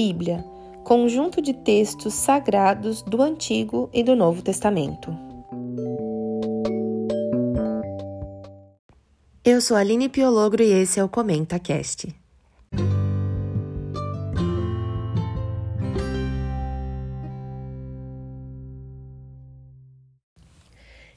Bíblia, conjunto de textos sagrados do Antigo e do Novo Testamento. Eu sou Aline Piologro e esse é o Comenta Cast.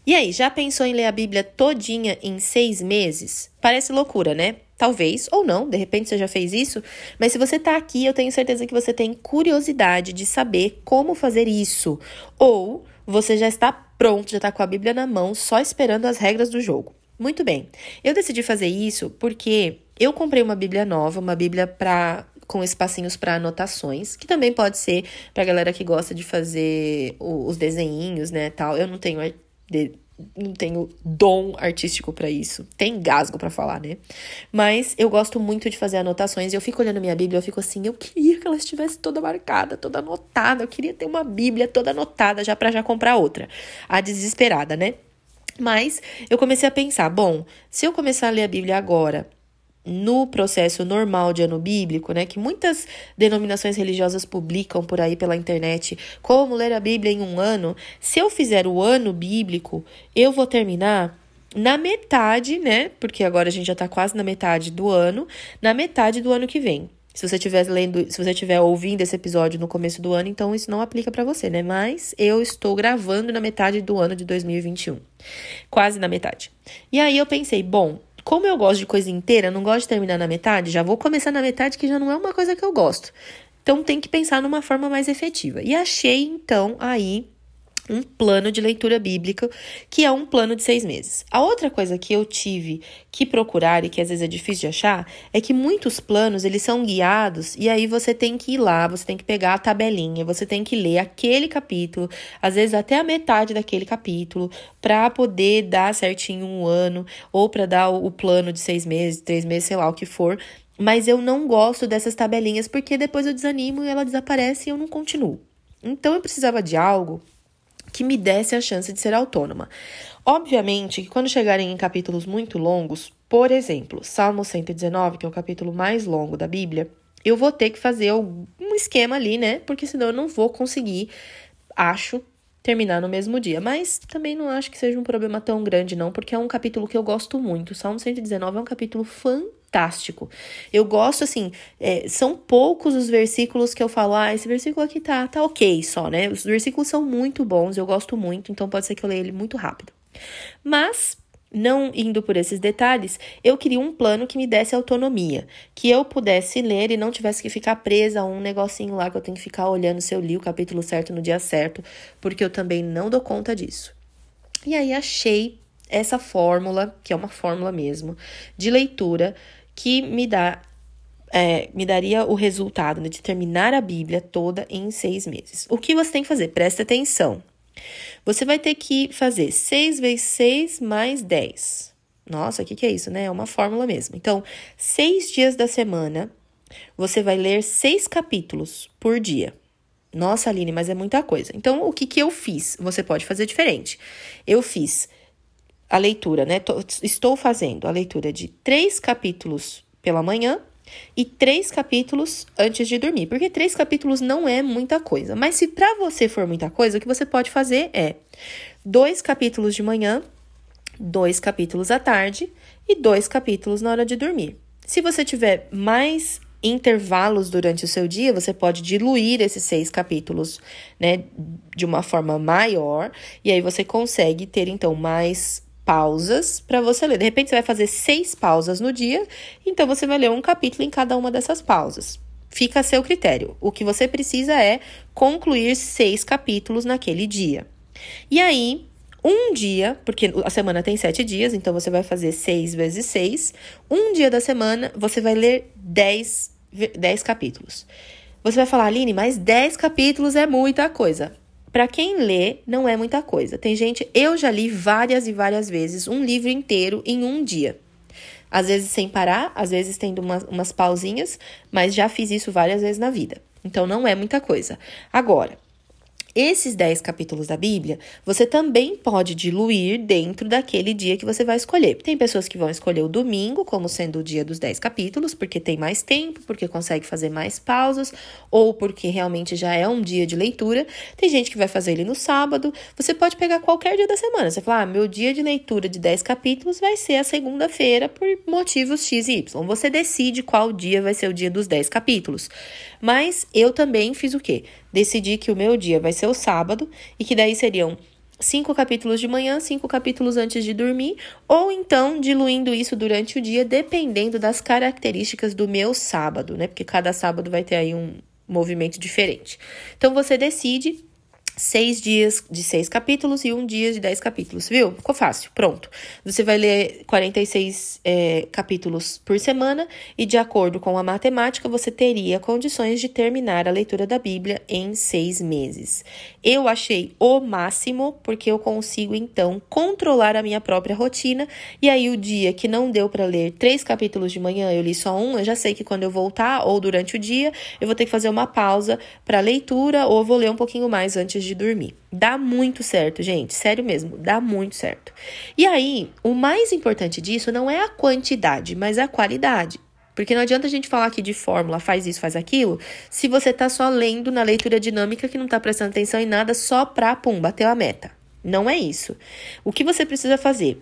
E aí, já pensou em ler a Bíblia todinha em seis meses? Parece loucura, né? Talvez ou não, de repente você já fez isso, mas se você tá aqui, eu tenho certeza que você tem curiosidade de saber como fazer isso. Ou você já está pronto, já tá com a Bíblia na mão, só esperando as regras do jogo. Muito bem. Eu decidi fazer isso porque eu comprei uma Bíblia nova, uma Bíblia para com espacinhos para anotações, que também pode ser para galera que gosta de fazer os desenhinhos, né, tal. Eu não tenho de, não tenho dom artístico para isso. Tem gasgo para falar, né? Mas eu gosto muito de fazer anotações e eu fico olhando minha Bíblia, eu fico assim, eu queria que ela estivesse toda marcada, toda anotada. Eu queria ter uma Bíblia toda anotada já para já comprar outra. A desesperada, né? Mas eu comecei a pensar, bom, se eu começar a ler a Bíblia agora, no processo normal de ano bíblico, né, que muitas denominações religiosas publicam por aí pela internet, como ler a Bíblia em um ano, se eu fizer o ano bíblico, eu vou terminar na metade, né? Porque agora a gente já tá quase na metade do ano, na metade do ano que vem. Se você estiver lendo, se você estiver ouvindo esse episódio no começo do ano, então isso não aplica para você, né? Mas eu estou gravando na metade do ano de 2021. Quase na metade. E aí eu pensei, bom, como eu gosto de coisa inteira, não gosto de terminar na metade, já vou começar na metade que já não é uma coisa que eu gosto. Então tem que pensar numa forma mais efetiva. E achei então aí um plano de leitura bíblica, que é um plano de seis meses. A outra coisa que eu tive que procurar e que às vezes é difícil de achar é que muitos planos eles são guiados e aí você tem que ir lá, você tem que pegar a tabelinha, você tem que ler aquele capítulo, às vezes até a metade daquele capítulo, para poder dar certinho um ano ou para dar o plano de seis meses, três meses, sei lá o que for. Mas eu não gosto dessas tabelinhas porque depois eu desanimo e ela desaparece e eu não continuo. Então eu precisava de algo que me desse a chance de ser autônoma. Obviamente que quando chegarem em capítulos muito longos, por exemplo, Salmo 119, que é o capítulo mais longo da Bíblia, eu vou ter que fazer um esquema ali, né? Porque senão eu não vou conseguir, acho, terminar no mesmo dia. Mas também não acho que seja um problema tão grande, não, porque é um capítulo que eu gosto muito. Salmo 119 é um capítulo fantástico. Eu gosto, assim, é, são poucos os versículos que eu falo, ah, esse versículo aqui tá, tá ok só, né? Os versículos são muito bons, eu gosto muito, então pode ser que eu leia ele muito rápido. Mas não indo por esses detalhes, eu queria um plano que me desse autonomia, que eu pudesse ler e não tivesse que ficar presa a um negocinho lá que eu tenho que ficar olhando se eu li o capítulo certo no dia certo, porque eu também não dou conta disso. E aí achei essa fórmula, que é uma fórmula mesmo, de leitura que me dá é, me daria o resultado né, de terminar a Bíblia toda em seis meses. O que você tem que fazer? Preste atenção. Você vai ter que fazer 6 vezes 6 mais 10. Nossa, o que, que é isso, né? É uma fórmula mesmo. Então, seis dias da semana, você vai ler seis capítulos por dia. Nossa, Aline, mas é muita coisa. Então, o que, que eu fiz? Você pode fazer diferente. Eu fiz a leitura, né? Estou fazendo a leitura de três capítulos pela manhã e três capítulos antes de dormir, porque três capítulos não é muita coisa. Mas se para você for muita coisa, o que você pode fazer é dois capítulos de manhã, dois capítulos à tarde e dois capítulos na hora de dormir. Se você tiver mais intervalos durante o seu dia, você pode diluir esses seis capítulos, né, de uma forma maior, e aí você consegue ter então mais pausas para você ler. De repente, você vai fazer seis pausas no dia, então você vai ler um capítulo em cada uma dessas pausas. Fica a seu critério. O que você precisa é concluir seis capítulos naquele dia. E aí, um dia, porque a semana tem sete dias, então você vai fazer seis vezes seis. Um dia da semana, você vai ler dez, dez capítulos. Você vai falar, Aline, mas dez capítulos é muita coisa. Para quem lê, não é muita coisa. Tem gente, eu já li várias e várias vezes um livro inteiro em um dia. Às vezes sem parar, às vezes tendo umas, umas pausinhas, mas já fiz isso várias vezes na vida. Então não é muita coisa. Agora, Esses 10 capítulos da Bíblia, você também pode diluir dentro daquele dia que você vai escolher. Tem pessoas que vão escolher o domingo como sendo o dia dos 10 capítulos, porque tem mais tempo, porque consegue fazer mais pausas, ou porque realmente já é um dia de leitura. Tem gente que vai fazer ele no sábado. Você pode pegar qualquer dia da semana. Você fala, ah, meu dia de leitura de 10 capítulos vai ser a segunda-feira por motivos X e Y. Você decide qual dia vai ser o dia dos 10 capítulos. Mas eu também fiz o quê? Decidi que o meu dia vai ser o sábado e que daí seriam cinco capítulos de manhã, cinco capítulos antes de dormir, ou então diluindo isso durante o dia, dependendo das características do meu sábado, né? Porque cada sábado vai ter aí um movimento diferente. Então você decide seis dias de seis capítulos e um dia de dez capítulos, viu? Ficou fácil, pronto. Você vai ler 46 é, capítulos por semana e, de acordo com a matemática, você teria condições de terminar a leitura da Bíblia em seis meses. Eu achei o máximo, porque eu consigo, então, controlar a minha própria rotina. E aí, o dia que não deu para ler três capítulos de manhã, eu li só um, eu já sei que quando eu voltar ou durante o dia, eu vou ter que fazer uma pausa para leitura ou vou ler um pouquinho mais antes antes de dormir. Dá muito certo, gente, sério mesmo, dá muito certo. E aí, o mais importante disso não é a quantidade, mas a qualidade. Porque não adianta a gente falar aqui de fórmula, faz isso, faz aquilo, se você tá só lendo na leitura dinâmica que não tá prestando atenção em nada só pra, pum, bater a meta. Não é isso. O que você precisa fazer?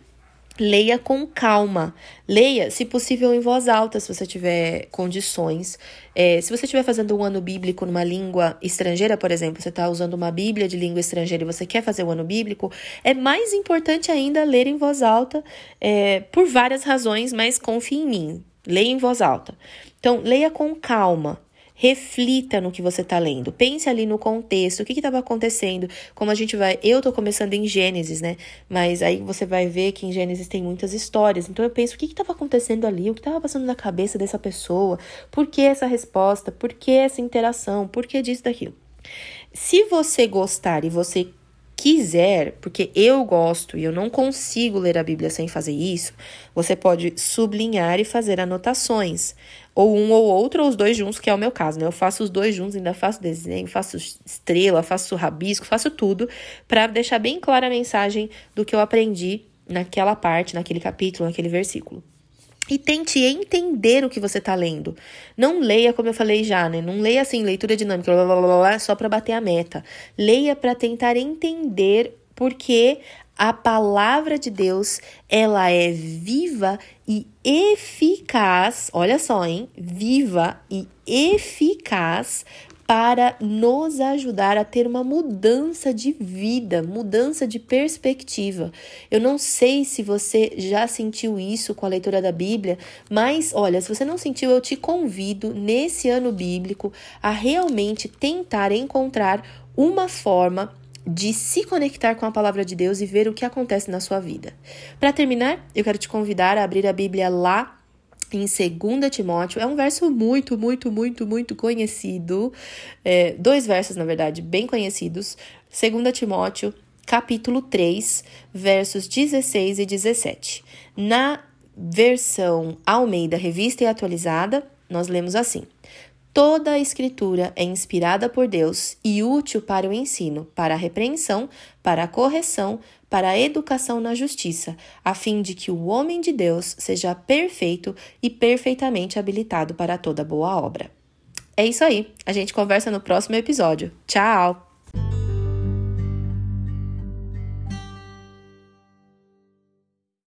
Leia com calma. Leia, se possível, em voz alta, se você tiver condições. É, se você estiver fazendo um ano bíblico numa língua estrangeira, por exemplo, você está usando uma Bíblia de língua estrangeira e você quer fazer o ano bíblico, é mais importante ainda ler em voz alta, é, por várias razões, mas confie em mim. Leia em voz alta. Então, leia com calma. Reflita no que você está lendo. Pense ali no contexto, o que estava acontecendo. Como a gente vai. Eu estou começando em Gênesis, né? Mas aí você vai ver que em Gênesis tem muitas histórias. Então eu penso o que estava acontecendo ali, o que estava passando na cabeça dessa pessoa, por que essa resposta, por que essa interação, por que disso, daquilo. Se você gostar e você quiser, porque eu gosto e eu não consigo ler a Bíblia sem fazer isso, você pode sublinhar e fazer anotações. Ou um ou outro, ou os dois juntos, que é o meu caso, né? Eu faço os dois juntos, ainda faço desenho, faço estrela, faço rabisco, faço tudo, para deixar bem clara a mensagem do que eu aprendi naquela parte, naquele capítulo, naquele versículo e tente entender o que você está lendo. Não leia, como eu falei já, né? Não leia assim, leitura dinâmica, blá, blá, blá, blá só para bater a meta. Leia para tentar entender porque a palavra de Deus, ela é viva e eficaz. Olha só, hein? Viva e eficaz para nos ajudar a ter uma mudança de vida, mudança de perspectiva. Eu não sei se você já sentiu isso com a leitura da Bíblia, mas olha, se você não sentiu, eu te convido nesse ano bíblico a realmente tentar encontrar uma forma de se conectar com a palavra de Deus e ver o que acontece na sua vida. Para terminar, eu quero te convidar a abrir a Bíblia lá em 2 Timóteo. É um verso muito, muito, muito, muito conhecido. É, dois versos, na verdade, bem conhecidos. 2 Timóteo, capítulo 3, versos 16 e 17. Na versão Almeida Revista e Atualizada, nós lemos assim: Toda a Escritura é inspirada por Deus e útil para o ensino, para a repreensão, para a correção, para a educação na justiça, a fim de que o homem de Deus seja perfeito e perfeitamente habilitado para toda boa obra. É isso aí. A gente conversa no próximo episódio. Tchau!